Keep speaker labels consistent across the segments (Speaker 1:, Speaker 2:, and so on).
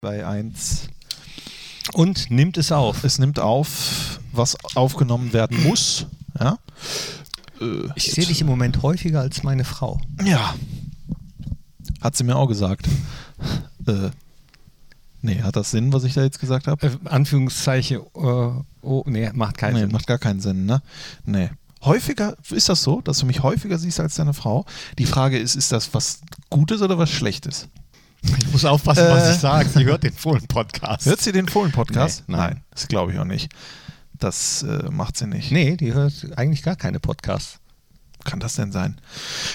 Speaker 1: bei 1.
Speaker 2: Und nimmt es auf.
Speaker 1: Es nimmt auf, was aufgenommen werden muss. Ja.
Speaker 2: Äh, ich sehe dich im Moment häufiger als meine Frau.
Speaker 1: Ja. Hat sie mir auch gesagt. äh, nee, hat das Sinn, was ich da jetzt gesagt habe?
Speaker 2: Äh, Anführungszeichen, äh, oh, nee, macht keinen nee, Sinn.
Speaker 1: Macht gar keinen Sinn, ne? Nee. Häufiger, ist das so, dass du mich häufiger siehst als deine Frau? Die Frage ist, ist das was Gutes oder was Schlechtes?
Speaker 2: Ich muss aufpassen, äh, was ich sage. Sie hört den Fohlen-Podcast.
Speaker 1: Hört sie den Fohlen-Podcast? Nee, nein. nein. das glaube ich auch nicht. Das äh, macht sie nicht.
Speaker 2: Nee, die hört eigentlich gar keine Podcasts.
Speaker 1: Kann das denn sein?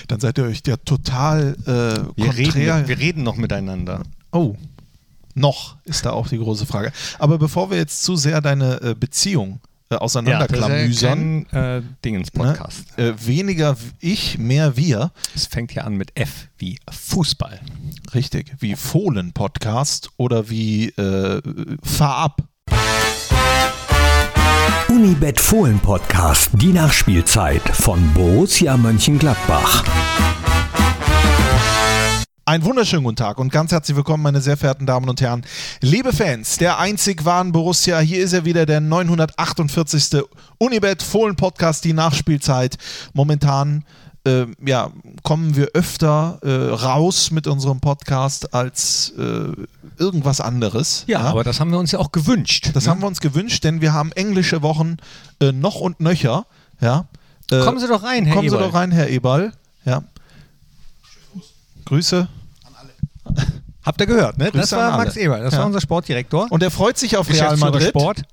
Speaker 1: Dann seid ihr euch ja total
Speaker 2: äh, wir, reden, wir reden noch miteinander.
Speaker 1: Oh, noch ist da auch die große Frage. Aber bevor wir jetzt zu sehr deine äh, Beziehung äh, auseinanderklamüsern.
Speaker 2: Ja, äh, Dingens-Podcast.
Speaker 1: Ne? Äh, weniger ich, mehr wir.
Speaker 2: Es fängt ja an mit F wie Fußball.
Speaker 1: Richtig, wie Fohlen-Podcast oder wie äh, Fahr ab.
Speaker 3: Unibet Fohlen Podcast, die Nachspielzeit von Borussia Mönchengladbach.
Speaker 1: Einen wunderschönen guten Tag und ganz herzlich willkommen, meine sehr verehrten Damen und Herren. Liebe Fans, der einzig wahren Borussia, hier ist er wieder, der 948. Unibet Fohlen Podcast, die Nachspielzeit. Momentan äh, ja, kommen wir öfter äh, raus mit unserem Podcast als äh, irgendwas anderes.
Speaker 2: Ja, ja, aber das haben wir uns ja auch gewünscht.
Speaker 1: Das ne? haben wir uns gewünscht, denn wir haben englische Wochen äh, noch und nöcher. Ja.
Speaker 2: Äh, kommen Sie doch rein,
Speaker 1: Herr Kommen Eberl. Sie doch rein, Herr Eberl. Ja. Grüße. An
Speaker 2: alle. Habt ihr gehört, ne? Grüße das war Max Eber, das ja. war unser Sportdirektor.
Speaker 1: Und er freut sich auf Real Madrid.
Speaker 2: Sport.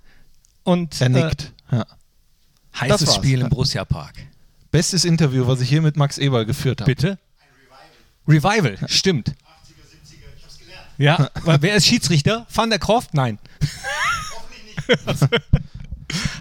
Speaker 2: Und
Speaker 1: er nickt.
Speaker 2: Äh, ja. Heißes Spiel im Borussia Park.
Speaker 1: Bestes Interview, was ich hier mit Max Eber geführt habe.
Speaker 2: Bitte? Ein Revival. Revival, stimmt. 80er, 70er, ich hab's gelernt. Ja, wer ist Schiedsrichter? Van der Croft? Nein. Hoffentlich nicht.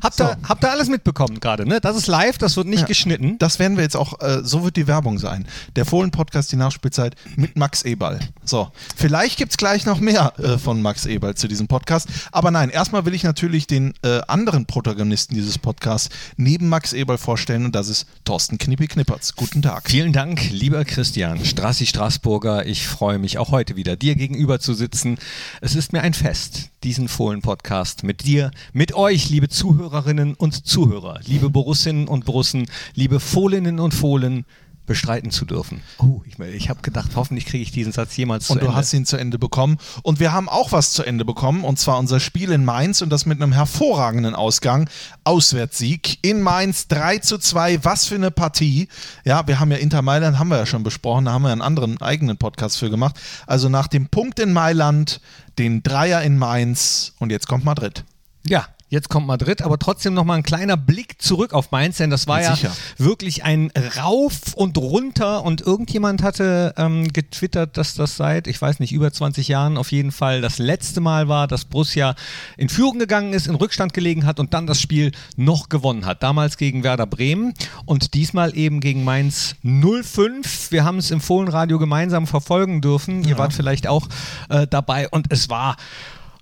Speaker 2: Habt, so. ihr, habt ihr alles mitbekommen gerade, ne? Das ist live, das wird nicht ja, geschnitten.
Speaker 1: Das werden wir jetzt auch, äh, so wird die Werbung sein. Der Fohlen-Podcast, die Nachspielzeit mit Max Eberl. So, vielleicht gibt es gleich noch mehr äh, von Max Eberl zu diesem Podcast. Aber nein, erstmal will ich natürlich den äh, anderen Protagonisten dieses Podcasts neben Max Eberl vorstellen und das ist Thorsten Knippi-Knippertz. Guten Tag.
Speaker 2: Vielen Dank, lieber Christian Strassi Straßburger. Ich freue mich auch heute wieder, dir gegenüber zu sitzen. Es ist mir ein Fest, diesen Fohlen-Podcast mit dir, mit euch, liebe Zuhörerinnen und Zuhörer, liebe Borussinnen und Borussen, liebe Fohlinnen und Fohlen, bestreiten zu dürfen. Oh, ich, ich habe gedacht, hoffentlich kriege ich diesen Satz jemals
Speaker 1: zu
Speaker 2: und
Speaker 1: Ende. Und du hast ihn zu Ende bekommen. Und wir haben auch was zu Ende bekommen, und zwar unser Spiel in Mainz und das mit einem hervorragenden Ausgang. Auswärtssieg in Mainz 3 zu 2. Was für eine Partie. Ja, wir haben ja Inter Mailand, haben wir ja schon besprochen, da haben wir einen anderen eigenen Podcast für gemacht. Also nach dem Punkt in Mailand, den Dreier in Mainz und jetzt kommt Madrid.
Speaker 2: Ja, Jetzt kommt Madrid, aber trotzdem nochmal ein kleiner Blick zurück auf Mainz, denn das war ja, ja wirklich ein Rauf und runter und irgendjemand hatte ähm, getwittert, dass das seit, ich weiß nicht, über 20 Jahren auf jeden Fall das letzte Mal war, dass Borussia in Führung gegangen ist, in Rückstand gelegen hat und dann das Spiel noch gewonnen hat. Damals gegen Werder Bremen und diesmal eben gegen Mainz 05. Wir haben es im Fohlenradio gemeinsam verfolgen dürfen. Ja. Ihr wart vielleicht auch äh, dabei und es war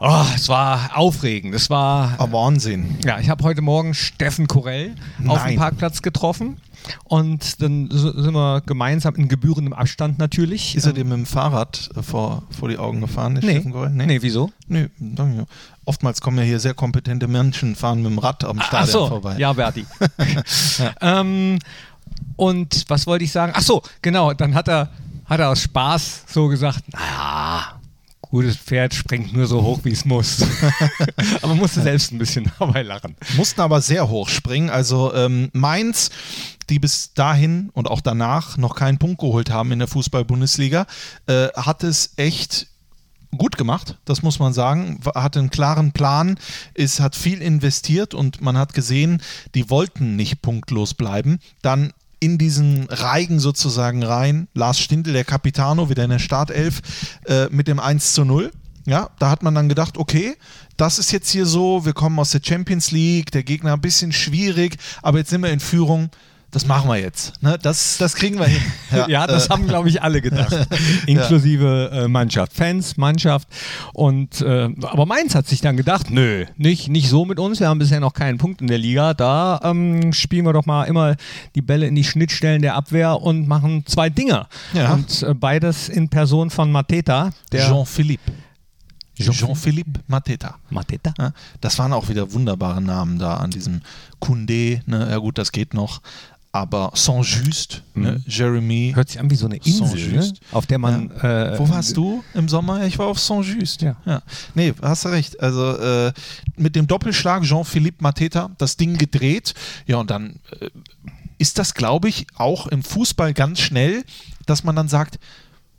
Speaker 2: Oh, es war aufregend. Es war.
Speaker 1: Oh, Wahnsinn.
Speaker 2: Ja, ich habe heute Morgen Steffen Korell Nein. auf dem Parkplatz getroffen. Und dann sind wir gemeinsam in gebührendem Abstand natürlich.
Speaker 1: Ist er dir mit dem Fahrrad äh, vor, vor die Augen gefahren,
Speaker 2: nee. Steffen Korell? Nee. nee, wieso?
Speaker 1: Nee, oftmals kommen ja hier sehr kompetente Menschen, fahren mit dem Rad am Stadion Ach so. vorbei.
Speaker 2: Ja, Berti. ja. Ähm, und was wollte ich sagen? Ach so, genau. Dann hat er, hat er aus Spaß so gesagt, naja, gutes Pferd springt nur so hoch, wie es muss. aber musste selbst ein bisschen dabei lachen.
Speaker 1: Mussten aber sehr hoch springen. Also ähm, Mainz, die bis dahin und auch danach noch keinen Punkt geholt haben in der Fußball-Bundesliga, äh, hat es echt gut gemacht, das muss man sagen. Hat einen klaren Plan, ist, hat viel investiert und man hat gesehen, die wollten nicht punktlos bleiben. Dann in diesen Reigen sozusagen rein. Lars Stindl, der Capitano, wieder in der Startelf äh, mit dem 1 zu 0. Ja, da hat man dann gedacht, okay, das ist jetzt hier so, wir kommen aus der Champions League, der Gegner ein bisschen schwierig, aber jetzt sind wir in Führung das machen wir jetzt. Ne? Das, das kriegen wir hin.
Speaker 2: Ja, ja das äh. haben, glaube ich, alle gedacht. Inklusive äh, Mannschaft. Fans, Mannschaft. Und, äh, aber Mainz hat sich dann gedacht, nö, nicht, nicht so mit uns. Wir haben bisher noch keinen Punkt in der Liga. Da ähm, spielen wir doch mal immer die Bälle in die Schnittstellen der Abwehr und machen zwei Dinger. Ja. Und äh, beides in Person von Mateta.
Speaker 1: Jean-Philippe Jean-Philippe Mateta.
Speaker 2: Mateta.
Speaker 1: Ja, das waren auch wieder wunderbare Namen da an diesem Koundé. Ne? Ja gut, das geht noch. Aber Saint-Just, mhm. ne? Jeremy.
Speaker 2: Hört sich an wie so eine Insel, ne? auf der man.
Speaker 1: Ja. Äh, Wo warst du im Sommer? Ich war auf Saint-Just. Ja. ja. Nee, hast du recht. Also äh, mit dem Doppelschlag Jean-Philippe Mateta das Ding gedreht. Ja, und dann äh, ist das, glaube ich, auch im Fußball ganz schnell, dass man dann sagt,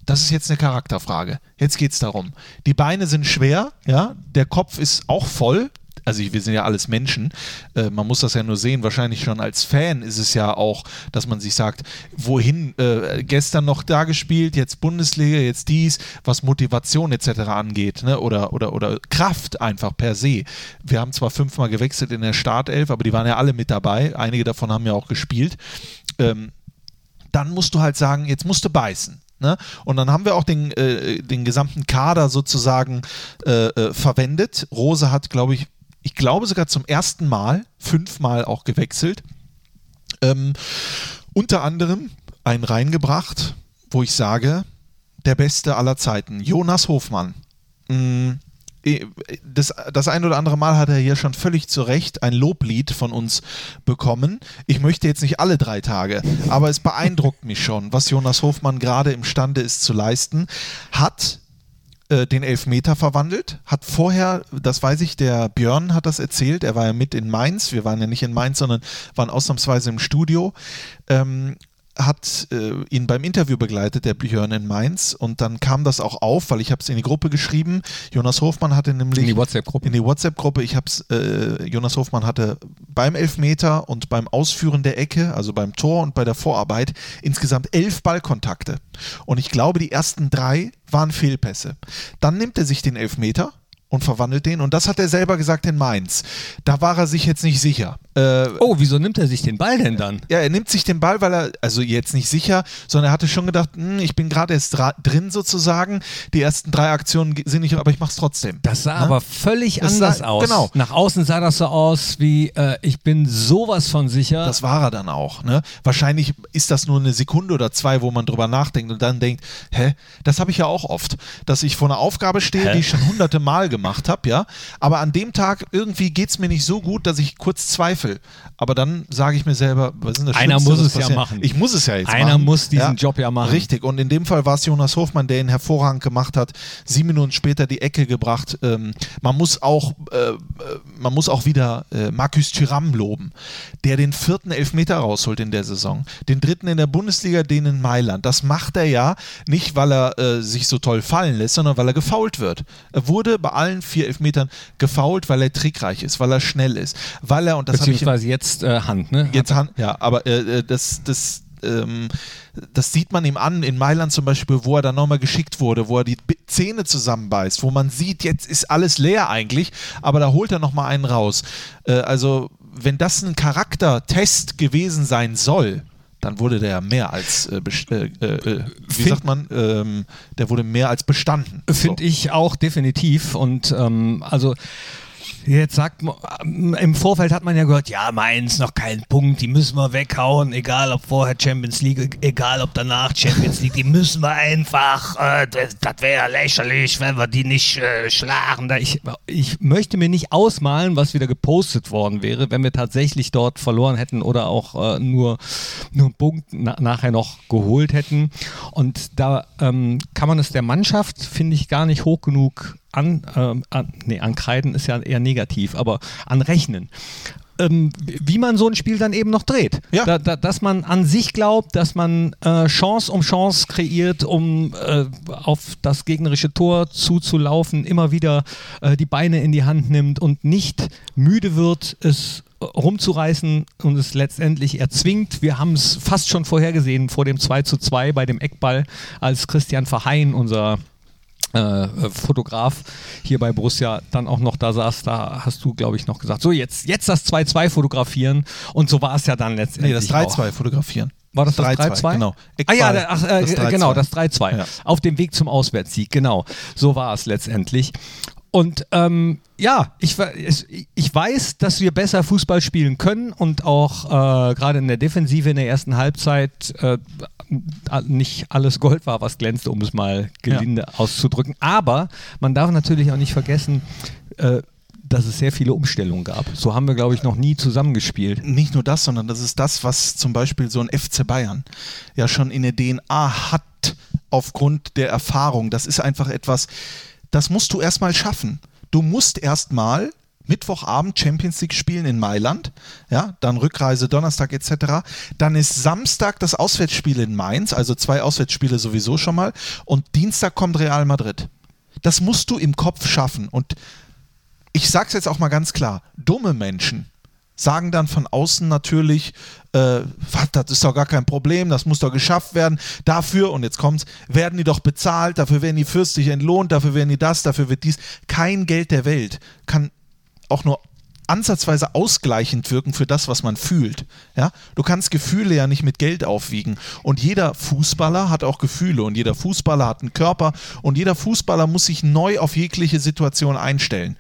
Speaker 1: das ist jetzt eine Charakterfrage. Jetzt geht es darum. Die Beine sind schwer, ja, der Kopf ist auch voll. Also wir sind ja alles Menschen. Äh, man muss das ja nur sehen. Wahrscheinlich schon als Fan ist es ja auch, dass man sich sagt, wohin äh, gestern noch da gespielt, jetzt Bundesliga, jetzt dies, was Motivation etc. angeht, ne? oder, oder, oder Kraft einfach per se. Wir haben zwar fünfmal gewechselt in der Startelf, aber die waren ja alle mit dabei. Einige davon haben ja auch gespielt. Ähm, dann musst du halt sagen, jetzt musst du beißen. Ne? Und dann haben wir auch den, äh, den gesamten Kader sozusagen äh, äh, verwendet. Rose hat, glaube ich, ich glaube sogar zum ersten Mal, fünfmal auch gewechselt. Ähm, unter anderem einen reingebracht, wo ich sage, der beste aller Zeiten, Jonas Hofmann. Äh, das, das ein oder andere Mal hat er hier schon völlig zu Recht ein Loblied von uns bekommen. Ich möchte jetzt nicht alle drei Tage, aber es beeindruckt mich schon, was Jonas Hofmann gerade imstande ist zu leisten. Hat äh, den Elfmeter verwandelt, hat vorher, das weiß ich, der Björn hat das erzählt, er war ja mit in Mainz, wir waren ja nicht in Mainz, sondern waren ausnahmsweise im Studio, ähm, hat äh, ihn beim Interview begleitet, der Björn in Mainz. Und dann kam das auch auf, weil ich habe es in die Gruppe geschrieben. Jonas Hofmann hatte nämlich...
Speaker 2: In die WhatsApp-Gruppe.
Speaker 1: In die WhatsApp-Gruppe. Ich habe es, äh, Jonas Hofmann hatte beim Elfmeter und beim Ausführen der Ecke, also beim Tor und bei der Vorarbeit, insgesamt elf Ballkontakte. Und ich glaube, die ersten drei waren Fehlpässe. Dann nimmt er sich den Elfmeter und verwandelt den. Und das hat er selber gesagt in Mainz. Da war er sich jetzt nicht sicher.
Speaker 2: Äh, oh, wieso nimmt er sich den Ball denn dann?
Speaker 1: Ja, er nimmt sich den Ball, weil er, also jetzt nicht sicher, sondern er hatte schon gedacht, hm, ich bin gerade erst drin sozusagen. Die ersten drei Aktionen sind nicht, aber ich mach's trotzdem.
Speaker 2: Das sah ne? aber völlig das anders sah, aus.
Speaker 1: Genau.
Speaker 2: Nach außen sah das so aus wie, äh, ich bin sowas von sicher.
Speaker 1: Das war er dann auch. Ne? Wahrscheinlich ist das nur eine Sekunde oder zwei, wo man drüber nachdenkt und dann denkt, hä, das habe ich ja auch oft, dass ich vor einer Aufgabe stehe, hä? die ich schon hunderte Mal gemacht habe, ja. Aber an dem Tag irgendwie geht es mir nicht so gut, dass ich kurz zweifle. Aber dann sage ich mir selber, was ist das
Speaker 2: Einer muss es ja machen.
Speaker 1: Ich muss es ja jetzt
Speaker 2: Einer machen. Einer muss diesen ja? Job ja machen.
Speaker 1: Richtig. Und in dem Fall war es Jonas Hofmann, der ihn hervorragend gemacht hat. Sieben Minuten später die Ecke gebracht. Ähm, man muss auch, äh, man muss auch wieder äh, Markus Thuram loben, der den vierten Elfmeter rausholt in der Saison. Den dritten in der Bundesliga, den in Mailand. Das macht er ja nicht, weil er äh, sich so toll fallen lässt, sondern weil er gefault wird. Er wurde bei allen vier Elfmetern gefault, weil er trickreich ist, weil er schnell ist, weil er, und das habe ich
Speaker 2: jetzt äh, Hand, ne?
Speaker 1: Jetzt Hand, ja, aber äh, äh, das, das, ähm, das sieht man ihm an, in Mailand zum Beispiel, wo er dann nochmal geschickt wurde, wo er die Zähne zusammenbeißt, wo man sieht, jetzt ist alles leer eigentlich, aber da holt er nochmal einen raus. Äh, also, wenn das ein Charaktertest gewesen sein soll, dann wurde der mehr als, äh, äh, äh, äh, wie sagt man, ähm, der wurde mehr als bestanden.
Speaker 2: Finde so. ich auch definitiv. Und ähm, also Jetzt sagt man, ähm, im Vorfeld hat man ja gehört, ja, Mainz noch keinen Punkt, die müssen wir weghauen, egal ob vorher Champions League, egal ob danach Champions League, die müssen wir einfach, äh, das, das wäre lächerlich, wenn wir die nicht äh, schlagen. Ich, ich möchte mir nicht ausmalen, was wieder gepostet worden wäre, wenn wir tatsächlich dort verloren hätten oder auch äh, nur, nur einen Punkt na nachher noch geholt hätten. Und da ähm, kann man es der Mannschaft, finde ich, gar nicht hoch genug an, äh, an, nee, ankreiden ist ja eher negativ, aber anrechnen. Ähm, wie man so ein Spiel dann eben noch dreht. Ja. Da, da, dass man an sich glaubt, dass man äh, Chance um Chance kreiert, um äh, auf das gegnerische Tor zuzulaufen, immer wieder äh, die Beine in die Hand nimmt und nicht müde wird, es rumzureißen und es letztendlich erzwingt. Wir haben es fast schon vorhergesehen vor dem 2 zu 2 bei dem Eckball, als Christian Verheyen, unser äh, Fotograf hier bei Borussia dann auch noch da saß, da hast du, glaube ich, noch gesagt, so jetzt, jetzt das 2-2 fotografieren und so war es ja dann letztendlich.
Speaker 1: Nee, das 3-2 fotografieren.
Speaker 2: War das das 3-2?
Speaker 1: Genau.
Speaker 2: ah ja, ach, äh, das genau, das 3-2. Ja. Auf dem Weg zum Auswärtssieg, genau. So war es letztendlich. Und ähm, ja, ich, ich weiß, dass wir besser Fußball spielen können und auch äh, gerade in der Defensive in der ersten Halbzeit äh, nicht alles Gold war, was glänzte, um es mal gelinde ja. auszudrücken. Aber man darf natürlich auch nicht vergessen, äh, dass es sehr viele Umstellungen gab. So haben wir, glaube ich, noch nie zusammengespielt.
Speaker 1: Nicht nur das, sondern das ist das, was zum Beispiel so ein FC Bayern ja schon in der DNA hat aufgrund der Erfahrung. Das ist einfach etwas, das musst du erstmal schaffen. Du musst erstmal Mittwochabend Champions League spielen in Mailand, ja, dann Rückreise Donnerstag etc. Dann ist Samstag das Auswärtsspiel in Mainz, also zwei Auswärtsspiele sowieso schon mal und Dienstag kommt Real Madrid. Das musst du im Kopf schaffen und ich sage es jetzt auch mal ganz klar, dumme Menschen sagen dann von außen natürlich, äh, das ist doch gar kein Problem, das muss doch geschafft werden. Dafür, und jetzt kommt's, werden die doch bezahlt, dafür werden die fürstlich entlohnt, dafür werden die das, dafür wird dies. Kein Geld der Welt kann auch nur ansatzweise ausgleichend wirken für das, was man fühlt. Ja? Du kannst Gefühle ja nicht mit Geld aufwiegen. Und jeder Fußballer hat auch Gefühle und jeder Fußballer hat einen Körper und jeder Fußballer muss sich neu auf jegliche Situation einstellen.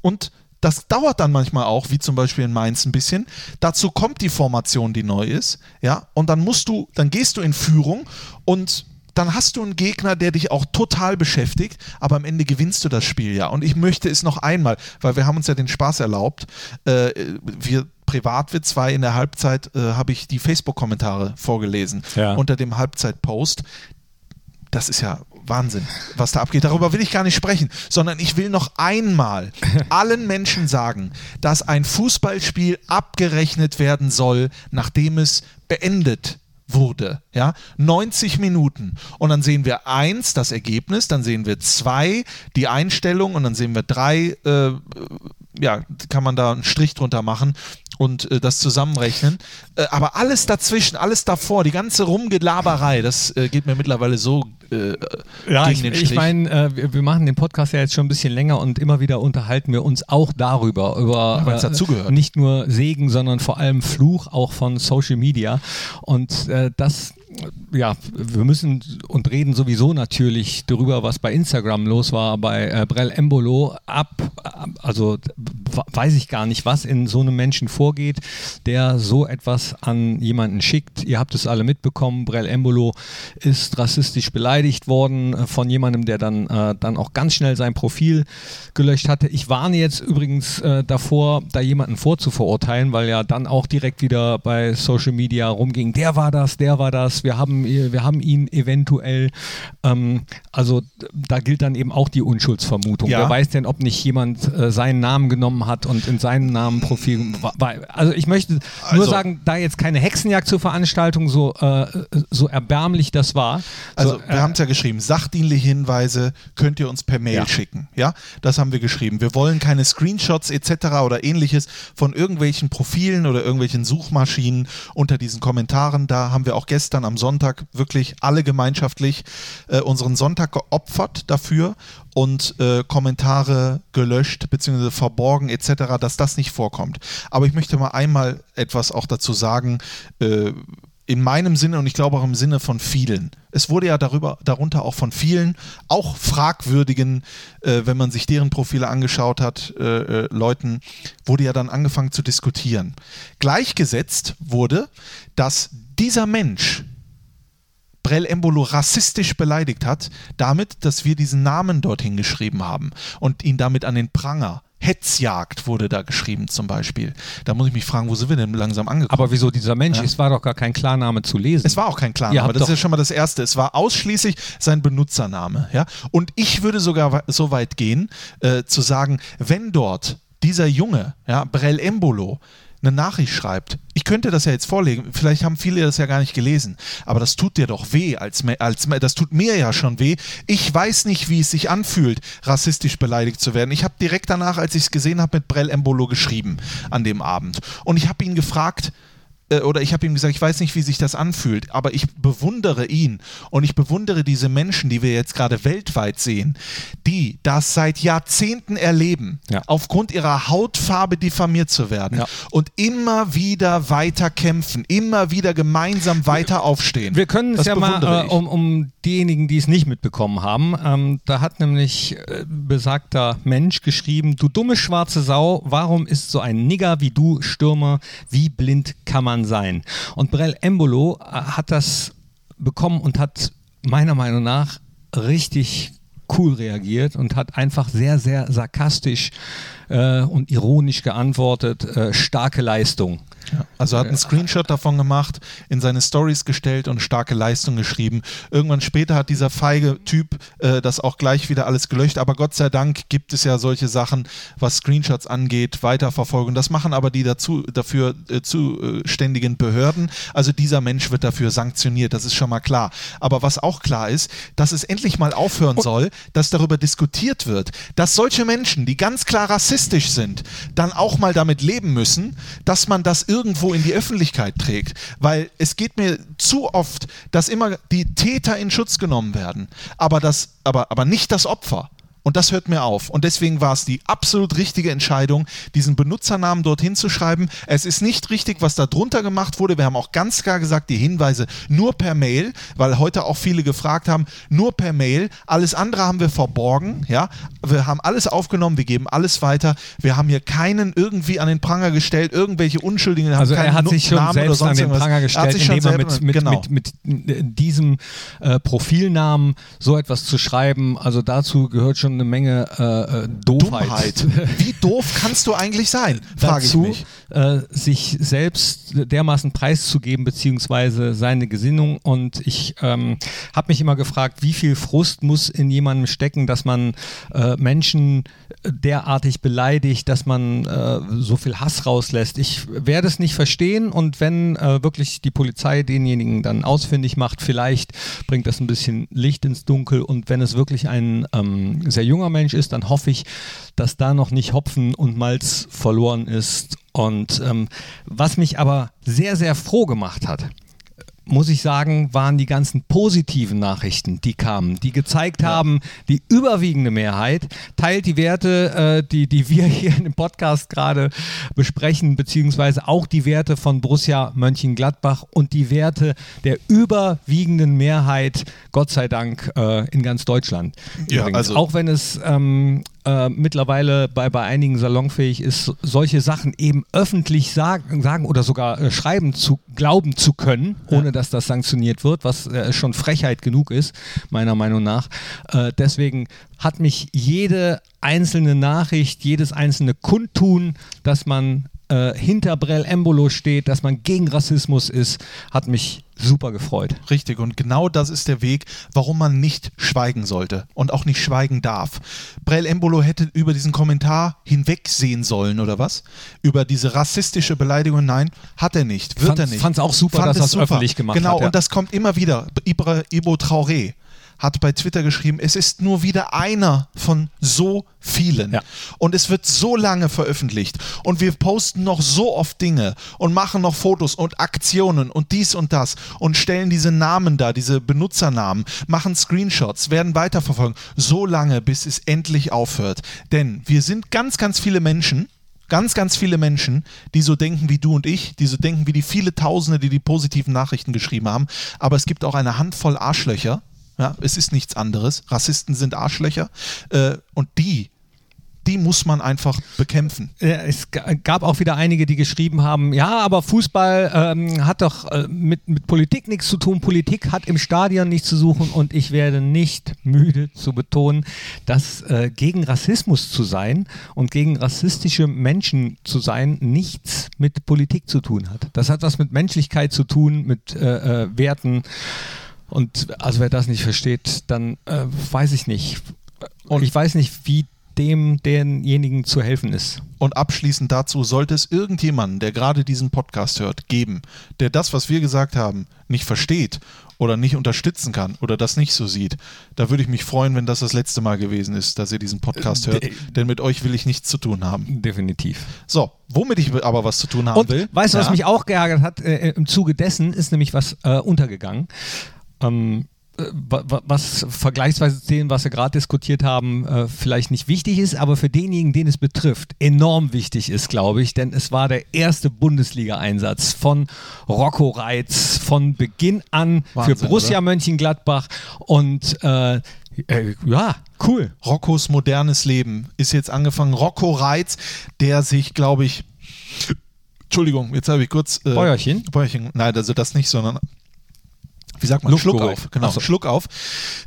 Speaker 1: Und das dauert dann manchmal auch, wie zum Beispiel in Mainz ein bisschen. Dazu kommt die Formation, die neu ist, ja, und dann musst du, dann gehst du in Führung und dann hast du einen Gegner, der dich auch total beschäftigt, aber am Ende gewinnst du das Spiel ja. Und ich möchte es noch einmal, weil wir haben uns ja den Spaß erlaubt, äh, wir Privatwitz war in der Halbzeit, äh, habe ich die Facebook-Kommentare vorgelesen ja. unter dem Halbzeit-Post. Das ist ja Wahnsinn, was da abgeht. Darüber will ich gar nicht sprechen, sondern ich will noch einmal allen Menschen sagen, dass ein Fußballspiel abgerechnet werden soll, nachdem es beendet wurde. Ja, 90 Minuten. Und dann sehen wir eins, das Ergebnis, dann sehen wir zwei, die Einstellung und dann sehen wir drei, äh, ja, kann man da einen Strich drunter machen und äh, das zusammenrechnen. Äh, aber alles dazwischen, alles davor, die ganze Rumgelaberei, das äh, geht mir mittlerweile so äh,
Speaker 2: ja, ich. Ich meine, äh, wir, machen den Podcast ja jetzt schon ein bisschen länger und immer wieder unterhalten wir uns auch darüber, über
Speaker 1: ja, dazugehört.
Speaker 2: nicht nur Segen, sondern vor allem Fluch auch von Social Media. Und das ja, wir müssen und reden sowieso natürlich darüber, was bei Instagram los war, bei äh, Brell Embolo ab, also weiß ich gar nicht, was in so einem Menschen vorgeht, der so etwas an jemanden schickt. Ihr habt es alle mitbekommen, Brell Embolo ist rassistisch beleidigt worden äh, von jemandem, der dann, äh, dann auch ganz schnell sein Profil gelöscht hatte. Ich warne jetzt übrigens äh, davor, da jemanden vorzuverurteilen, weil ja dann auch direkt wieder bei Social Media rumging, der war das, der war das, wir haben, wir haben ihn eventuell, ähm, also da gilt dann eben auch die Unschuldsvermutung. Ja. Wer weiß denn, ob nicht jemand äh, seinen Namen genommen hat und in seinem Namen Profil. Also ich möchte also, nur sagen, da jetzt keine Hexenjagd zur Veranstaltung, so, äh, so erbärmlich das war.
Speaker 1: Also so, wir äh, haben es ja geschrieben, sachdienliche Hinweise könnt ihr uns per Mail ja. schicken. Ja, das haben wir geschrieben. Wir wollen keine Screenshots etc. oder ähnliches von irgendwelchen Profilen oder irgendwelchen Suchmaschinen unter diesen Kommentaren. Da haben wir auch gestern am Sonntag wirklich alle gemeinschaftlich äh, unseren Sonntag geopfert dafür und äh, Kommentare gelöscht bzw. verborgen etc., dass das nicht vorkommt. Aber ich möchte mal einmal etwas auch dazu sagen, äh, in meinem Sinne und ich glaube auch im Sinne von vielen. Es wurde ja darüber, darunter auch von vielen, auch fragwürdigen, äh, wenn man sich deren Profile angeschaut hat, äh, äh, Leuten, wurde ja dann angefangen zu diskutieren. Gleichgesetzt wurde, dass dieser Mensch, Brell Embolo rassistisch beleidigt hat, damit, dass wir diesen Namen dorthin geschrieben haben und ihn damit an den Pranger Hetzjagd wurde da geschrieben zum Beispiel. Da muss ich mich fragen, wo sind wir denn langsam angekommen?
Speaker 2: Aber wieso dieser Mensch? Ja. Es war doch gar kein Klarname zu lesen.
Speaker 1: Es war auch kein Klarname, das ist ja schon mal das Erste. Es war ausschließlich sein Benutzername. Ja? Und ich würde sogar so weit gehen, äh, zu sagen, wenn dort dieser Junge, ja, Brell Embolo, eine Nachricht schreibt, ich könnte das ja jetzt vorlegen, vielleicht haben viele das ja gar nicht gelesen, aber das tut dir doch weh, als, als das tut mir ja schon weh. Ich weiß nicht, wie es sich anfühlt, rassistisch beleidigt zu werden. Ich habe direkt danach, als ich es gesehen habe, mit Brell Embolo geschrieben an dem Abend. Und ich habe ihn gefragt, oder ich habe ihm gesagt, ich weiß nicht, wie sich das anfühlt, aber ich bewundere ihn und ich bewundere diese Menschen, die wir jetzt gerade weltweit sehen, die das seit Jahrzehnten erleben, ja. aufgrund ihrer Hautfarbe diffamiert zu werden ja. und immer wieder weiter kämpfen, immer wieder gemeinsam weiter aufstehen.
Speaker 2: Wir können es ja mal, äh, um, um diejenigen, die es nicht mitbekommen haben, ähm, da hat nämlich äh, besagter Mensch geschrieben, du dumme schwarze Sau, warum ist so ein Nigger wie du Stürmer, wie blind kann man man sein. Und Brell Embolo äh, hat das bekommen und hat meiner Meinung nach richtig cool reagiert und hat einfach sehr, sehr sarkastisch äh, und ironisch geantwortet, äh, starke Leistung.
Speaker 1: Ja, also hat einen Screenshot davon gemacht, in seine Stories gestellt und starke Leistung geschrieben. Irgendwann später hat dieser feige Typ äh, das auch gleich wieder alles gelöscht, aber Gott sei Dank gibt es ja solche Sachen, was Screenshots angeht, Weiterverfolgung. Das machen aber die dazu, dafür äh, zuständigen Behörden. Also dieser Mensch wird dafür sanktioniert, das ist schon mal klar. Aber was auch klar ist, dass es endlich mal aufhören soll, dass darüber diskutiert wird, dass solche Menschen, die ganz klar rassistisch sind, dann auch mal damit leben müssen, dass man das irgendwo in die Öffentlichkeit trägt. Weil es geht mir zu oft, dass immer die Täter in Schutz genommen werden, aber, das, aber, aber nicht das Opfer. Und das hört mir auf. Und deswegen war es die absolut richtige Entscheidung, diesen Benutzernamen dorthin zu schreiben. Es ist nicht richtig, was da drunter gemacht wurde. Wir haben auch ganz klar gesagt, die Hinweise nur per Mail, weil heute auch viele gefragt haben, nur per Mail. Alles andere haben wir verborgen. Ja, wir haben alles aufgenommen, wir geben alles weiter. Wir haben hier keinen irgendwie an den Pranger gestellt, irgendwelche Unschuldigen.
Speaker 2: Also er hat sich schon Namen selbst an den Pranger gestellt, indem er mit, mit, genau. mit, mit, diesem äh, Profilnamen so etwas zu schreiben. Also dazu gehört schon eine Menge äh, äh Doofheit. Dummheit.
Speaker 1: Wie doof kannst du eigentlich sein? Frage
Speaker 2: Dazu,
Speaker 1: ich mich.
Speaker 2: Äh, sich selbst dermaßen preiszugeben, beziehungsweise seine Gesinnung. Und ich ähm, habe mich immer gefragt, wie viel Frust muss in jemandem stecken, dass man äh, Menschen derartig beleidigt, dass man äh, so viel Hass rauslässt. Ich werde es nicht verstehen und wenn äh, wirklich die Polizei denjenigen dann ausfindig macht, vielleicht bringt das ein bisschen Licht ins Dunkel und wenn es wirklich ein ähm, sehr junger Mensch ist, dann hoffe ich, dass da noch nicht Hopfen und Malz verloren ist. Und ähm, was mich aber sehr, sehr froh gemacht hat, muss ich sagen, waren die ganzen positiven Nachrichten, die kamen, die gezeigt ja. haben, die überwiegende Mehrheit teilt die Werte, äh, die, die wir hier im Podcast gerade besprechen, beziehungsweise auch die Werte von Borussia Mönchengladbach und die Werte der überwiegenden Mehrheit, Gott sei Dank, äh, in ganz Deutschland. Ja, also auch wenn es ähm, äh, mittlerweile bei, bei einigen salonfähig ist, solche Sachen eben öffentlich sagen, sagen oder sogar äh, schreiben zu glauben zu können, ohne ja. dass das sanktioniert wird, was äh, schon Frechheit genug ist, meiner Meinung nach. Äh, deswegen hat mich jede einzelne Nachricht, jedes einzelne Kundtun, dass man äh, hinter Brell Embolo steht, dass man gegen Rassismus ist, hat mich super gefreut.
Speaker 1: Richtig, und genau das ist der Weg, warum man nicht schweigen sollte und auch nicht schweigen darf. Brell Embolo hätte über diesen Kommentar hinwegsehen sollen, oder was? Über diese rassistische Beleidigung, nein, hat er nicht, wird
Speaker 2: fand,
Speaker 1: er nicht.
Speaker 2: Fand es auch super, Fand dass er es öffentlich gemacht
Speaker 1: genau,
Speaker 2: hat.
Speaker 1: Genau, und das kommt immer wieder. Ibra, Ibo Traoré hat bei Twitter geschrieben, es ist nur wieder einer von so vielen. Ja. Und es wird so lange veröffentlicht. Und wir posten noch so oft Dinge und machen noch Fotos und Aktionen und dies und das und stellen diese Namen da, diese Benutzernamen, machen Screenshots, werden weiterverfolgen. So lange, bis es endlich aufhört. Denn wir sind ganz, ganz viele Menschen, ganz, ganz viele Menschen, die so denken wie du und ich, die so denken wie die viele Tausende, die die positiven Nachrichten geschrieben haben. Aber es gibt auch eine Handvoll Arschlöcher, ja, es ist nichts anderes. Rassisten sind Arschlöcher. Äh, und die die muss man einfach bekämpfen.
Speaker 2: Es gab auch wieder einige, die geschrieben haben, ja, aber Fußball ähm, hat doch äh, mit, mit Politik nichts zu tun. Politik hat im Stadion nichts zu suchen und ich werde nicht müde zu betonen, dass äh, gegen Rassismus zu sein und gegen rassistische Menschen zu sein nichts mit Politik zu tun hat. Das hat was mit Menschlichkeit zu tun, mit äh, äh Werten. Und also wer das nicht versteht, dann äh, weiß ich nicht. Und ich weiß nicht, wie dem denjenigen zu helfen ist.
Speaker 1: Und abschließend dazu sollte es irgendjemanden, der gerade diesen Podcast hört, geben, der das, was wir gesagt haben, nicht versteht oder nicht unterstützen kann oder das nicht so sieht, da würde ich mich freuen, wenn das das letzte Mal gewesen ist, dass ihr diesen Podcast hört. denn mit euch will ich nichts zu tun haben.
Speaker 2: Definitiv.
Speaker 1: So, womit ich aber was zu tun haben
Speaker 2: Und,
Speaker 1: will.
Speaker 2: Weißt du, ja? was mich auch geärgert hat? Äh, Im Zuge dessen ist nämlich was äh, untergegangen. Ähm, äh, was vergleichsweise zu dem, was wir gerade diskutiert haben, äh, vielleicht nicht wichtig ist, aber für denjenigen, den es betrifft, enorm wichtig ist, glaube ich, denn es war der erste Bundesliga-Einsatz von Rocco Reitz von Beginn an Wahnsinn, für Borussia oder? Mönchengladbach und äh, äh, ja, cool.
Speaker 1: Roccos modernes Leben ist jetzt angefangen. Rocco Reitz, der sich, glaube ich, Entschuldigung, jetzt habe ich kurz.
Speaker 2: Äh, Bäuerchen?
Speaker 1: Bäuerchen, nein, also das nicht, sondern wie sagt man, Luft Schluck auf, genau, so. Schluck auf,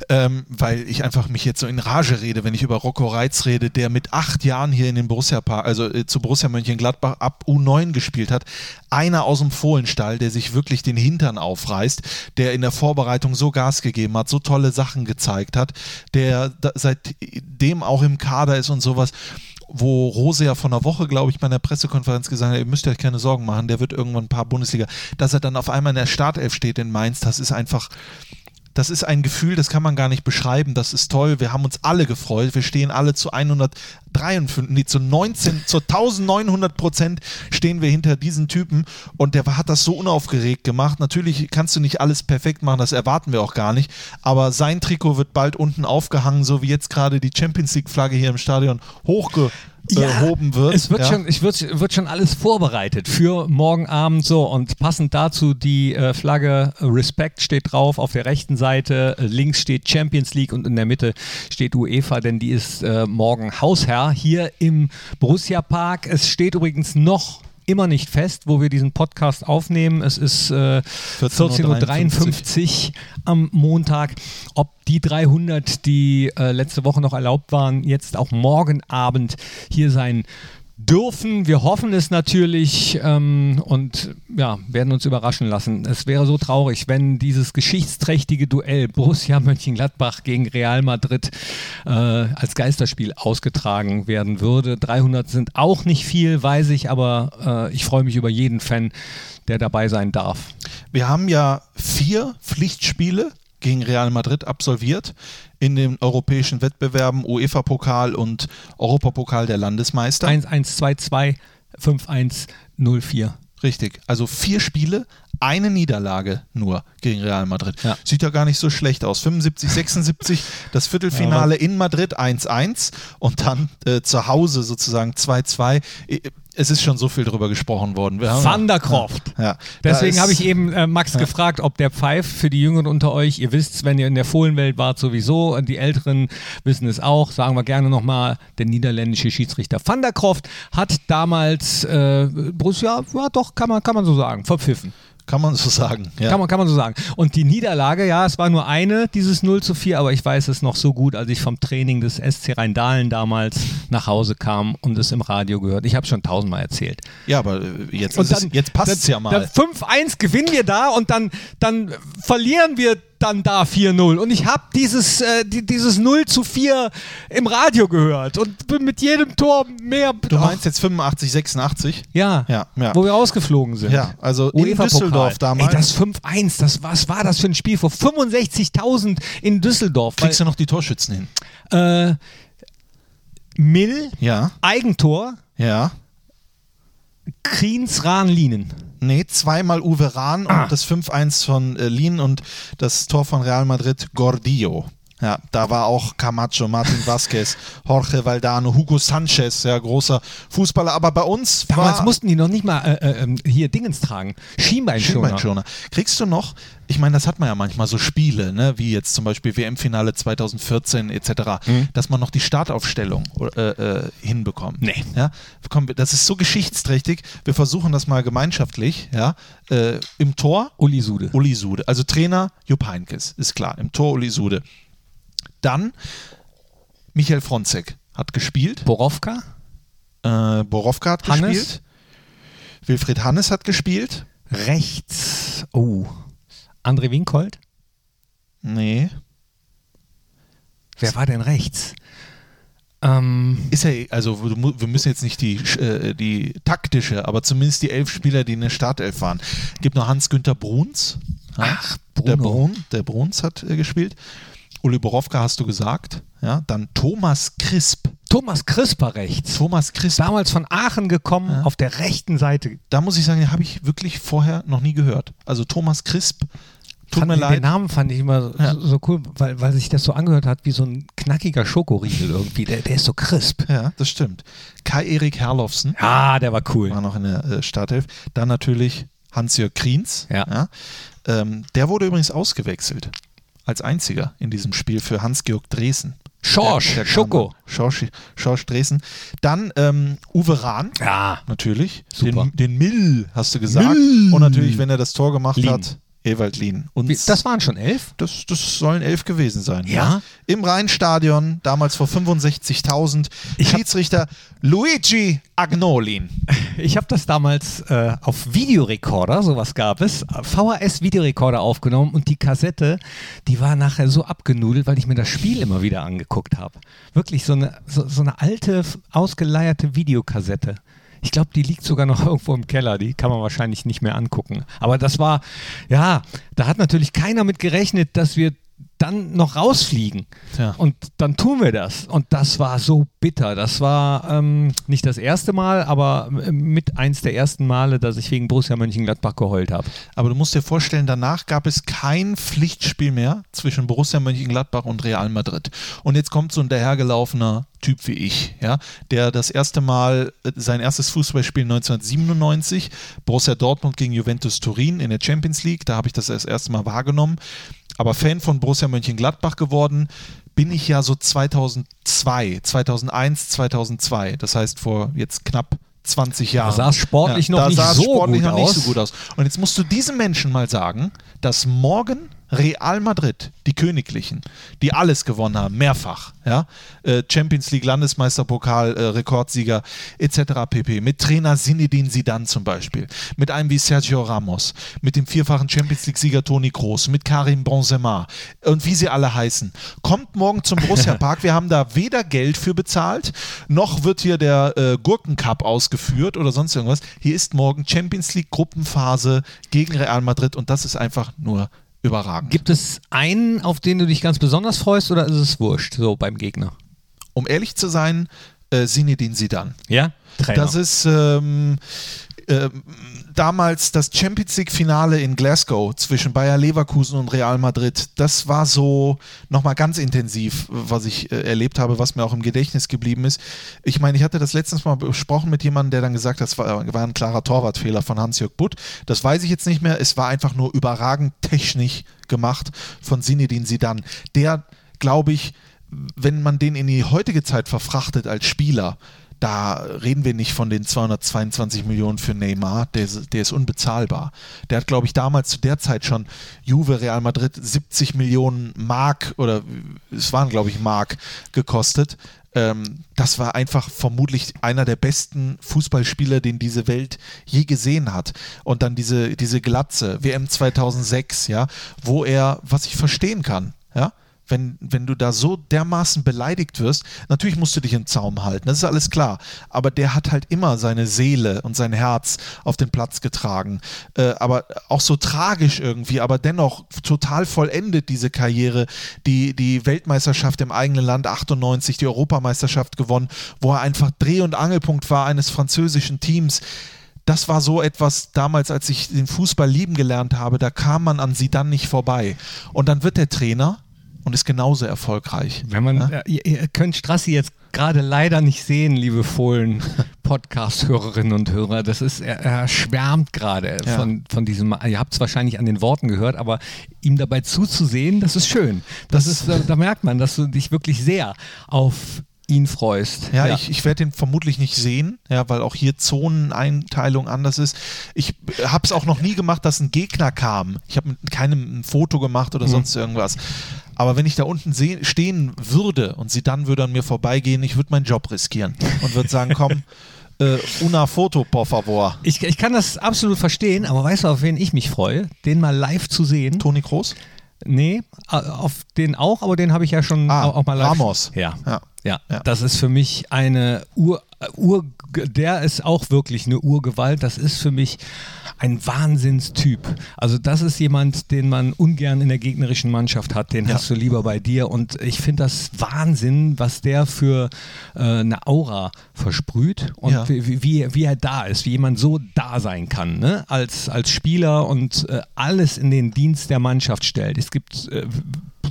Speaker 1: ähm, weil ich einfach mich jetzt so in Rage rede, wenn ich über Rocco Reitz rede, der mit acht Jahren hier in den Borussia Park, also äh, zu Borussia Mönchengladbach ab U9 gespielt hat, einer aus dem Fohlenstall, der sich wirklich den Hintern aufreißt, der in der Vorbereitung so Gas gegeben hat, so tolle Sachen gezeigt hat, der seitdem auch im Kader ist und sowas wo Rose ja von einer Woche, glaube ich, bei einer Pressekonferenz gesagt hat, ihr müsst euch keine Sorgen machen, der wird irgendwann ein paar Bundesliga. Dass er dann auf einmal in der Startelf steht in Mainz, das ist einfach, das ist ein Gefühl, das kann man gar nicht beschreiben. Das ist toll. Wir haben uns alle gefreut. Wir stehen alle zu 153, nee, zu 19, zu 1900 Prozent stehen wir hinter diesen Typen. Und der hat das so unaufgeregt gemacht. Natürlich kannst du nicht alles perfekt machen, das erwarten wir auch gar nicht. Aber sein Trikot wird bald unten aufgehangen, so wie jetzt gerade die Champions League Flagge hier im Stadion hochge erhoben wird.
Speaker 2: Es wird,
Speaker 1: ja.
Speaker 2: schon, ich wird, wird schon alles vorbereitet für morgen Abend so und passend dazu die äh, Flagge Respect steht drauf auf der rechten Seite, links steht Champions League und in der Mitte steht UEFA, denn die ist äh, morgen Hausherr hier im Borussia Park. Es steht übrigens noch immer nicht fest, wo wir diesen Podcast aufnehmen. Es ist äh, 14.53 Uhr am Montag. Ob die 300, die äh, letzte Woche noch erlaubt waren, jetzt auch morgen Abend hier sein dürfen. Wir hoffen es natürlich ähm, und ja, werden uns überraschen lassen. Es wäre so traurig, wenn dieses geschichtsträchtige Duell Borussia Mönchengladbach gegen Real Madrid äh, als Geisterspiel ausgetragen werden würde. 300 sind auch nicht viel, weiß ich, aber äh, ich freue mich über jeden Fan, der dabei sein darf.
Speaker 1: Wir haben ja vier Pflichtspiele gegen Real Madrid absolviert in den europäischen Wettbewerben UEFA-Pokal und Europapokal der Landesmeister.
Speaker 2: 1-1-2-2, 5-1-0-4.
Speaker 1: Richtig, also vier Spiele, eine Niederlage nur gegen Real Madrid. Ja. Sieht ja gar nicht so schlecht aus. 75, 76, das Viertelfinale ja, in Madrid 1-1 und dann äh, zu Hause sozusagen 2-2 es ist schon so viel drüber gesprochen worden.
Speaker 2: Wir Van der Croft. Ja, ja. Deswegen habe ich eben äh, Max ja. gefragt, ob der Pfeif für die Jüngeren unter euch, ihr wisst, wenn ihr in der Fohlenwelt wart, sowieso, die Älteren wissen es auch, sagen wir gerne nochmal, der niederländische Schiedsrichter Van der Croft hat damals äh, Borussia, ja doch, kann man, kann man so sagen, verpfiffen.
Speaker 1: Kann man so sagen.
Speaker 2: Ja. Kann, man, kann man so sagen. Und die Niederlage, ja, es war nur eine, dieses 0 zu 4, aber ich weiß es noch so gut, als ich vom Training des SC Rheindahlen damals nach Hause kam und es im Radio gehört. Ich habe schon tausendmal erzählt.
Speaker 1: Ja, aber äh, jetzt, jetzt passt es ja mal.
Speaker 2: 5-1 gewinnen wir da und dann, dann verlieren wir dann da 4-0. Und ich habe dieses, äh, die, dieses 0 zu 4 im Radio gehört und bin mit jedem Tor mehr.
Speaker 1: Du meinst jetzt 85, 86?
Speaker 2: Ja, ja, ja. wo wir rausgeflogen sind.
Speaker 1: Ja, also in Düsseldorf damals.
Speaker 2: Ey, das 5-1, das, was war das für ein Spiel vor 65.000 in Düsseldorf?
Speaker 1: Kriegst du noch die Torschützen
Speaker 2: hin? Äh, Mill,
Speaker 1: ja.
Speaker 2: Eigentor.
Speaker 1: Ja.
Speaker 2: Kriens Rahn-Linen.
Speaker 1: Nee, zweimal Uwe Rahn ah. und das 5-1 von äh, Lin und das Tor von Real Madrid Gordillo. Ja, da war auch Camacho, Martin Vasquez, Jorge Valdano, Hugo Sanchez, ja, großer Fußballer. Aber bei uns
Speaker 2: Damals mussten die noch nicht mal äh, äh, ähm, hier Dingens tragen. Schienbeinschoner. Schienbeinschoner.
Speaker 1: Kriegst du noch, ich meine, das hat man ja manchmal so Spiele, ne, wie jetzt zum Beispiel WM-Finale 2014 etc., mhm. dass man noch die Startaufstellung äh, äh, hinbekommt.
Speaker 2: Nee.
Speaker 1: Ja, komm, das ist so geschichtsträchtig. Wir versuchen das mal gemeinschaftlich. Ja, äh, Im Tor
Speaker 2: Uli Sude.
Speaker 1: Uli Sude. Also Trainer Jupp Heynckes, ist klar. Im Tor Uli Sude. Dann Michael Fronzek hat gespielt.
Speaker 2: Borowka?
Speaker 1: Äh, Borowka hat Hannes? gespielt. Wilfried Hannes hat gespielt.
Speaker 2: Rechts. Oh. André Winkold?
Speaker 1: Nee.
Speaker 2: Wer war denn rechts?
Speaker 1: Ähm ist ja, also wir müssen jetzt nicht die, äh, die taktische, aber zumindest die elf Spieler, die in der Startelf waren. Gibt noch Hans-Günther Bruns.
Speaker 2: Ach,
Speaker 1: Bruno. Der, Brun, der Bruns hat äh, gespielt. Uli Borowka hast du gesagt. Ja, dann Thomas Crisp.
Speaker 2: Thomas Crisp war rechts.
Speaker 1: Thomas Crisp.
Speaker 2: Damals von Aachen gekommen, ja. auf der rechten Seite.
Speaker 1: Da muss ich sagen, den habe ich wirklich vorher noch nie gehört. Also Thomas Crisp.
Speaker 2: Tut mir leid. Den Namen fand ich immer ja. so, so, cool, weil, weil sich das so angehört hat wie so ein knackiger Schokoriegel irgendwie. Der, der ist so crisp.
Speaker 1: Ja, das stimmt. Kai-Erik Herlofsen.
Speaker 2: Ja, der war cool.
Speaker 1: War noch in der äh, Startelf. Dann natürlich Hans-Jörg Kriens.
Speaker 2: Ja. ja.
Speaker 1: Ähm, der wurde übrigens ausgewechselt als einziger in diesem Spiel für Hans-Georg Dresen.
Speaker 2: Schorsch, Schoko.
Speaker 1: Schorsch, Schorsch Dresen. Dann ähm, Uwe Rahn.
Speaker 2: Ja.
Speaker 1: Natürlich. Super. Den, den Mill, hast du gesagt. Mill. Und natürlich, wenn er das Tor gemacht Lin. hat. Ewaldlin.
Speaker 2: Uns, das waren schon elf?
Speaker 1: Das, das sollen elf gewesen sein.
Speaker 2: Ja. ja.
Speaker 1: Im Rheinstadion, damals vor 65.000. Schiedsrichter Luigi Agnolin.
Speaker 2: Ich habe das damals äh, auf Videorekorder, sowas gab es, VHS-Videorekorder aufgenommen und die Kassette, die war nachher so abgenudelt, weil ich mir das Spiel immer wieder angeguckt habe. Wirklich so eine, so, so eine alte, ausgeleierte Videokassette. Ich glaube, die liegt sogar noch irgendwo im Keller. Die kann man wahrscheinlich nicht mehr angucken. Aber das war, ja, da hat natürlich keiner mit gerechnet, dass wir dann noch rausfliegen. Ja. Und dann tun wir das. Und das war so bitter. Das war ähm, nicht das erste Mal, aber mit eins der ersten Male, dass ich wegen Borussia Mönchengladbach geheult habe.
Speaker 1: Aber du musst dir vorstellen, danach gab es kein Pflichtspiel mehr zwischen Borussia Mönchengladbach und Real Madrid. Und jetzt kommt so ein dahergelaufener Typ wie ich, ja, der das erste Mal äh, sein erstes Fußballspiel 1997, Borussia Dortmund gegen Juventus Turin in der Champions League, da habe ich das das erste Mal wahrgenommen aber Fan von Borussia Mönchengladbach geworden bin ich ja so 2002, 2001, 2002. Das heißt vor jetzt knapp 20 Jahren. Da
Speaker 2: sah es sportlich ja, noch nicht, so, sportlich noch nicht so gut aus.
Speaker 1: Und jetzt musst du diesem Menschen mal sagen, dass morgen Real Madrid, die Königlichen, die alles gewonnen haben, mehrfach, ja, äh, Champions League, Landesmeisterpokal, äh, Rekordsieger etc. pp. Mit Trainer Zinedine Zidane zum Beispiel, mit einem wie Sergio Ramos, mit dem vierfachen Champions League-Sieger Toni Kroos, mit Karim Benzema und wie sie alle heißen. Kommt morgen zum Borussia Park. Wir haben da weder Geld für bezahlt, noch wird hier der äh, Gurkencup ausgeführt oder sonst irgendwas. Hier ist morgen Champions League Gruppenphase gegen Real Madrid und das ist einfach nur überragend.
Speaker 2: Gibt es einen, auf den du dich ganz besonders freust oder ist es wurscht, so beim Gegner?
Speaker 1: Um ehrlich zu sein, äh, Sinedin Sidan.
Speaker 2: Ja?
Speaker 1: Trainer. Das ist ähm, äh, damals das Champions League-Finale in Glasgow zwischen Bayer Leverkusen und Real Madrid. Das war so nochmal ganz intensiv, was ich äh, erlebt habe, was mir auch im Gedächtnis geblieben ist. Ich meine, ich hatte das letztens mal besprochen mit jemandem, der dann gesagt hat, das war, war ein klarer Torwartfehler von Hans-Jörg Butt. Das weiß ich jetzt nicht mehr. Es war einfach nur überragend technisch gemacht von Sinedin Sidan. Der, glaube ich, wenn man den in die heutige Zeit verfrachtet als Spieler, da reden wir nicht von den 222 Millionen für Neymar, der, der ist unbezahlbar. Der hat, glaube ich, damals zu der Zeit schon Juve, Real Madrid 70 Millionen Mark oder es waren, glaube ich, Mark gekostet. Ähm, das war einfach vermutlich einer der besten Fußballspieler, den diese Welt je gesehen hat. Und dann diese, diese Glatze, WM 2006, ja, wo er, was ich verstehen kann, ja, wenn, wenn du da so dermaßen beleidigt wirst, natürlich musst du dich im Zaum halten, das ist alles klar. Aber der hat halt immer seine Seele und sein Herz auf den Platz getragen. Äh, aber auch so tragisch irgendwie, aber dennoch total vollendet diese Karriere. Die, die Weltmeisterschaft im eigenen Land 98, die Europameisterschaft gewonnen, wo er einfach Dreh- und Angelpunkt war eines französischen Teams das war so etwas damals, als ich den Fußball lieben gelernt habe, da kam man an sie dann nicht vorbei. Und dann wird der Trainer und ist genauso erfolgreich.
Speaker 2: Wenn man, ja? ihr, ihr, könnt Strassi jetzt gerade leider nicht sehen, liebe Fohlen Podcast-Hörerinnen und Hörer. Das ist, er, er schwärmt gerade ja. von, von diesem, ihr habt es wahrscheinlich an den Worten gehört, aber ihm dabei zuzusehen, das ist schön. Das, das ist, da, da merkt man, dass du dich wirklich sehr auf ihn freust.
Speaker 1: Ja, ja. ich, ich werde ihn vermutlich nicht sehen, ja, weil auch hier Zoneneinteilung anders ist. Ich habe es auch noch nie gemacht, dass ein Gegner kam. Ich habe mit keinem ein Foto gemacht oder mhm. sonst irgendwas. Aber wenn ich da unten stehen würde und sie dann würde an mir vorbeigehen, ich würde meinen Job riskieren und würde sagen, komm, äh, una foto, por favor.
Speaker 2: Ich, ich kann das absolut verstehen, aber weißt du, auf wen ich mich freue? Den mal live zu sehen.
Speaker 1: Toni Kroos?
Speaker 2: Nee, auf den auch, aber den habe ich ja schon ah, auch mal live.
Speaker 1: Ramos.
Speaker 2: Ja. ja. Ja, ja, das ist für mich eine Ur, Ur, der ist auch wirklich eine Urgewalt. Das ist für mich ein Wahnsinnstyp. Also das ist jemand, den man ungern in der gegnerischen Mannschaft hat. Den ja. hast du lieber bei dir. Und ich finde das Wahnsinn, was der für äh, eine Aura versprüht und ja. wie, wie, wie, er da ist, wie jemand so da sein kann, ne? als, als Spieler und äh, alles in den Dienst der Mannschaft stellt. Es gibt, äh,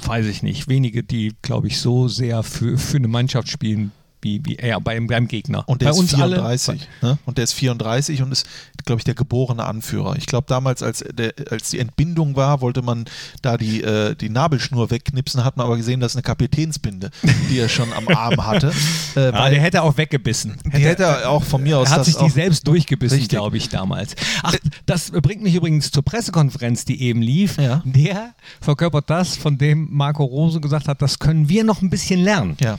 Speaker 2: weiß ich nicht, wenige, die, glaube ich, so sehr für, für eine Mannschaft spielen wie, wie eher beim, beim Gegner.
Speaker 1: Und der
Speaker 2: Bei
Speaker 1: ist
Speaker 2: uns
Speaker 1: 34. Ne? Und der ist 34 und ist, glaube ich, der geborene Anführer. Ich glaube, damals, als, der, als die Entbindung war, wollte man da die, äh, die Nabelschnur wegknipsen, hat man aber gesehen, das ist eine Kapitänsbinde, die er schon am Arm hatte.
Speaker 2: Äh, ah, der hätte auch weggebissen.
Speaker 1: Die hätte er auch von mir aus.
Speaker 2: Er hat sich die selbst durchgebissen, glaube ich, damals. Ach, das bringt mich übrigens zur Pressekonferenz, die eben lief. Ja. Der verkörpert das, von dem Marco Rose gesagt hat, das können wir noch ein bisschen lernen.
Speaker 1: Ja.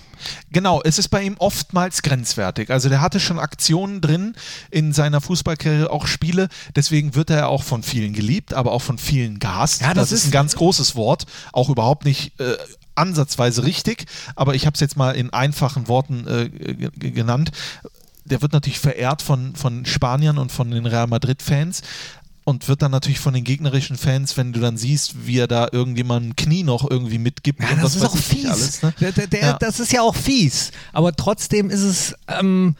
Speaker 1: Genau, es ist bei ihm oftmals grenzwertig. Also der hatte schon Aktionen drin in seiner Fußballkarriere, auch Spiele. Deswegen wird er auch von vielen geliebt, aber auch von vielen gehasst. Ja, das, das ist ein ganz großes Wort, auch überhaupt nicht äh, ansatzweise richtig. Aber ich habe es jetzt mal in einfachen Worten äh, genannt der wird natürlich verehrt von, von Spaniern und von den Real Madrid-Fans und wird dann natürlich von den gegnerischen Fans, wenn du dann siehst, wie er da irgendjemandem Knie noch irgendwie mitgibt.
Speaker 2: Ja, das ist auch fies. Alles, ne? der, der, der, ja. Das ist ja auch fies. Aber trotzdem ist es. Ähm,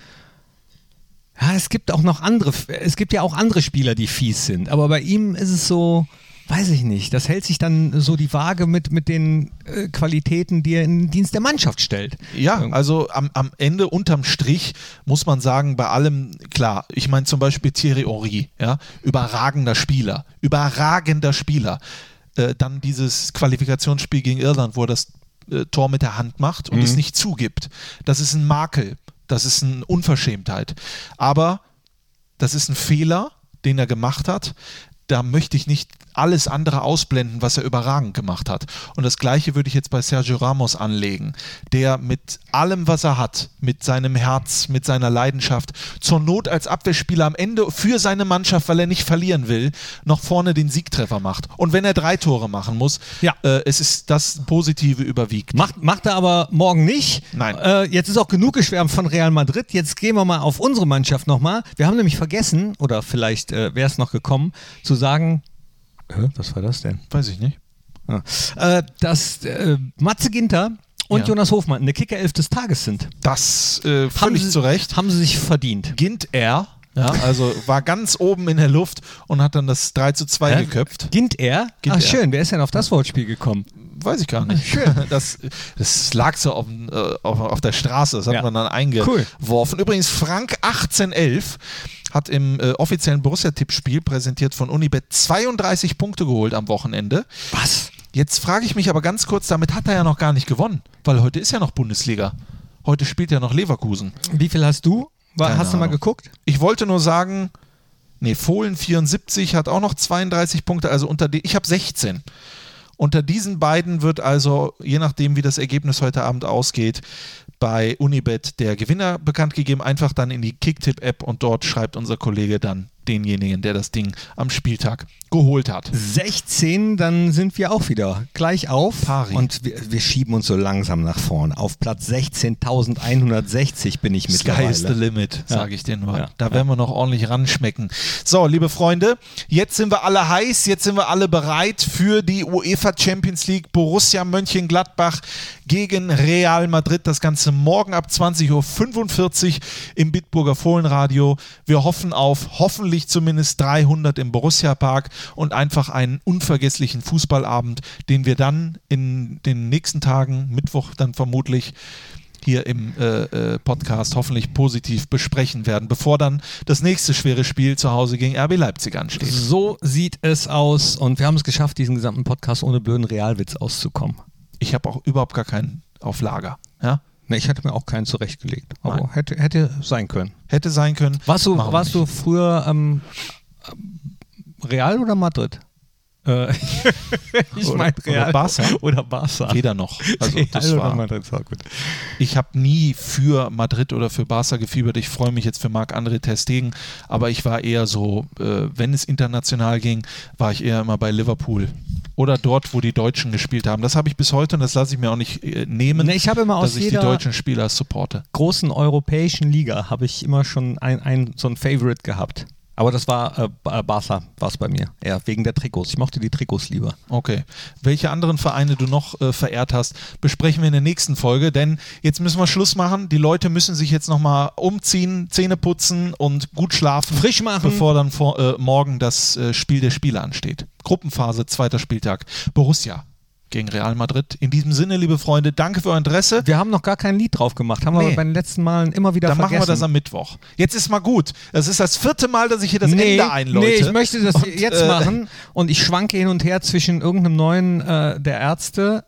Speaker 2: ja, es gibt auch noch andere. Es gibt ja auch andere Spieler, die fies sind. Aber bei ihm ist es so weiß ich nicht, das hält sich dann so die Waage mit, mit den äh, Qualitäten, die er in den Dienst der Mannschaft stellt.
Speaker 1: Ja, also am, am Ende unterm Strich muss man sagen, bei allem, klar, ich meine zum Beispiel Thierry Henry, ja, überragender Spieler, überragender Spieler. Äh, dann dieses Qualifikationsspiel gegen Irland, wo er das äh, Tor mit der Hand macht und mhm. es nicht zugibt. Das ist ein Makel, das ist eine Unverschämtheit. Aber das ist ein Fehler, den er gemacht hat da möchte ich nicht alles andere ausblenden, was er überragend gemacht hat. Und das gleiche würde ich jetzt bei Sergio Ramos anlegen, der mit allem, was er hat, mit seinem Herz, mit seiner Leidenschaft, zur Not als Abwehrspieler am Ende für seine Mannschaft, weil er nicht verlieren will, noch vorne den Siegtreffer macht. Und wenn er drei Tore machen muss, ja. äh, es ist das Positive überwiegt.
Speaker 2: Macht, macht er aber morgen nicht.
Speaker 1: Nein.
Speaker 2: Äh, jetzt ist auch genug geschwärmt von Real Madrid. Jetzt gehen wir mal auf unsere Mannschaft nochmal. Wir haben nämlich vergessen, oder vielleicht äh, wäre es noch gekommen, zu sagen, Hä, was war das denn?
Speaker 1: Weiß ich nicht.
Speaker 2: Ah. Äh, dass äh, Matze Ginter und ja. Jonas Hofmann eine Kicker-Elf des Tages sind.
Speaker 1: Das äh, völlig
Speaker 2: haben
Speaker 1: zu Recht.
Speaker 2: Haben sie sich verdient.
Speaker 1: Gint er, ja, also war ganz oben in der Luft und hat dann das 3 zu 2 Hä? geköpft.
Speaker 2: Gint er? Gint Ach, er. schön. Wer ist denn auf das Wortspiel gekommen?
Speaker 1: Weiß ich gar nicht. Schön. Das, das lag so auf, äh, auf, auf der Straße, das hat ja. man dann eingeworfen. Cool. Übrigens, Frank 1811 hat im äh, offiziellen Borussia-Tippspiel, präsentiert von Unibet, 32 Punkte geholt am Wochenende.
Speaker 2: Was?
Speaker 1: Jetzt frage ich mich aber ganz kurz, damit hat er ja noch gar nicht gewonnen, weil heute ist ja noch Bundesliga. Heute spielt ja noch Leverkusen.
Speaker 2: Wie viel hast du? War, hast du mal geguckt?
Speaker 1: Ich wollte nur sagen, nee, Fohlen 74 hat auch noch 32 Punkte, also unter die, ich habe 16. Unter diesen beiden wird also, je nachdem, wie das Ergebnis heute Abend ausgeht, bei Unibet der Gewinner bekannt gegeben. Einfach dann in die Kicktip-App und dort schreibt unser Kollege dann denjenigen, der das Ding am Spieltag geholt hat.
Speaker 2: 16, dann sind wir auch wieder gleich auf.
Speaker 1: Pari.
Speaker 2: Und wir, wir, schieben uns so langsam nach vorn. Auf Platz 16.160 bin ich mittlerweile.
Speaker 1: Sky is the limit, ja. sage ich dir nur. Ja. Da werden wir noch ordentlich ranschmecken. So, liebe Freunde, jetzt sind wir alle heiß, jetzt sind wir alle bereit für die UEFA Champions League Borussia Mönchengladbach gegen Real Madrid. Das Ganze morgen ab 20.45 Uhr im Bitburger Fohlenradio. Wir hoffen auf hoffentlich zumindest 300 im Borussia Park und einfach einen unvergesslichen Fußballabend, den wir dann in den nächsten Tagen, Mittwoch dann vermutlich, hier im äh, äh, Podcast hoffentlich positiv besprechen werden, bevor dann das nächste schwere Spiel zu Hause gegen RB Leipzig ansteht.
Speaker 2: So sieht es aus und wir haben es geschafft, diesen gesamten Podcast ohne blöden Realwitz auszukommen.
Speaker 1: Ich habe auch überhaupt gar keinen auf Lager. Ja?
Speaker 2: Ne, ich hätte mir auch keinen zurechtgelegt. Aber hätte, hätte sein können.
Speaker 1: Hätte sein können.
Speaker 2: Warst du, warst du früher ähm, Real oder Madrid?
Speaker 1: Äh, ich meine Real oder Barca.
Speaker 2: Oder Barca.
Speaker 1: Weder noch.
Speaker 2: Also das war, Madrid war.
Speaker 1: Ich habe nie für Madrid oder für Barca gefiebert. Ich freue mich jetzt für Marc-André Testegen, aber ich war eher so, äh, wenn es international ging, war ich eher immer bei Liverpool oder dort, wo die Deutschen gespielt haben. Das habe ich bis heute und das lasse ich mir auch nicht äh, nehmen,
Speaker 2: nee, ich habe immer
Speaker 1: dass
Speaker 2: aus
Speaker 1: ich die deutschen Spieler supporte.
Speaker 2: Großen europäischen Liga habe ich immer schon ein, ein so ein Favorite gehabt. Aber das war äh, äh Barca, war es bei mir. Ja, wegen der Trikots. Ich mochte die Trikots lieber.
Speaker 1: Okay. Welche anderen Vereine du noch äh, verehrt hast, besprechen wir in der nächsten Folge, denn jetzt müssen wir Schluss machen. Die Leute müssen sich jetzt nochmal umziehen, Zähne putzen und gut schlafen.
Speaker 2: Frisch machen.
Speaker 1: Bevor dann vor, äh, morgen das äh, Spiel der Spiele ansteht. Gruppenphase, zweiter Spieltag. Borussia gegen Real Madrid. In diesem Sinne, liebe Freunde, danke für euer Interesse.
Speaker 2: Wir haben noch gar kein Lied drauf gemacht. Haben nee. wir bei den letzten Malen immer wieder
Speaker 1: Dann
Speaker 2: vergessen.
Speaker 1: machen wir das am Mittwoch. Jetzt ist mal gut. Das ist das vierte Mal, dass ich hier das nee, Ende einläute. Nee,
Speaker 2: ich möchte das und, jetzt äh, machen und ich schwanke hin und her zwischen irgendeinem neuen äh, der Ärzte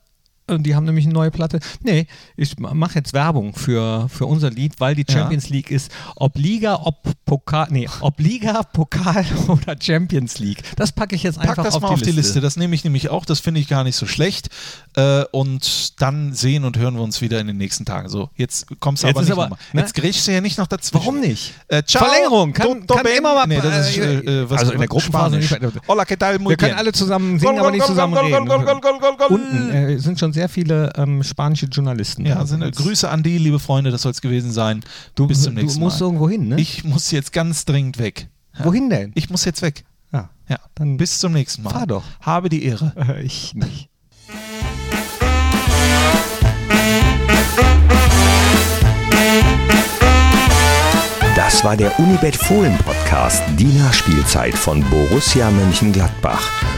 Speaker 2: die haben nämlich eine neue Platte. Nee, ich mache jetzt Werbung für, für unser Lied, weil die Champions ja. League ist. Ob Liga, ob Pokal, nee, ob Liga, Pokal oder Champions League. Das packe ich jetzt einfach Pack das auf, mal die, auf Liste. die Liste.
Speaker 1: Das nehme ich nämlich auch. Das finde ich gar nicht so schlecht. Äh, und dann sehen und hören wir uns wieder in den nächsten Tagen. So, jetzt kommst du aber nicht aber. Ne? Jetzt grätschst du ja nicht noch dazwischen.
Speaker 2: Warum nicht?
Speaker 1: Äh.
Speaker 2: Verlängerung. Kann,
Speaker 1: do, do kann immer mal.
Speaker 2: Nee, das ist, äh, äh was also in der Gruppenphase. Hola, ¿qué tal? Wir können alle zusammen singen, aber nicht zusammen reden. Unten äh, sind schon sehr viele ähm, spanische Journalisten.
Speaker 1: Ja, sind, Grüße an die, liebe Freunde, das soll es gewesen sein.
Speaker 2: Du, Bis zum nächsten Mal. Du musst Mal. irgendwo hin, ne?
Speaker 1: Ich muss jetzt ganz dringend weg.
Speaker 2: Ja. Wohin denn?
Speaker 1: Ich muss jetzt weg.
Speaker 2: Ja.
Speaker 1: ja. Dann Bis zum nächsten Mal.
Speaker 2: Fahr doch.
Speaker 1: Habe die Ehre.
Speaker 2: ich nicht.
Speaker 3: Das war der Unibet Fohlen Podcast, die Nachspielzeit von Borussia Mönchengladbach.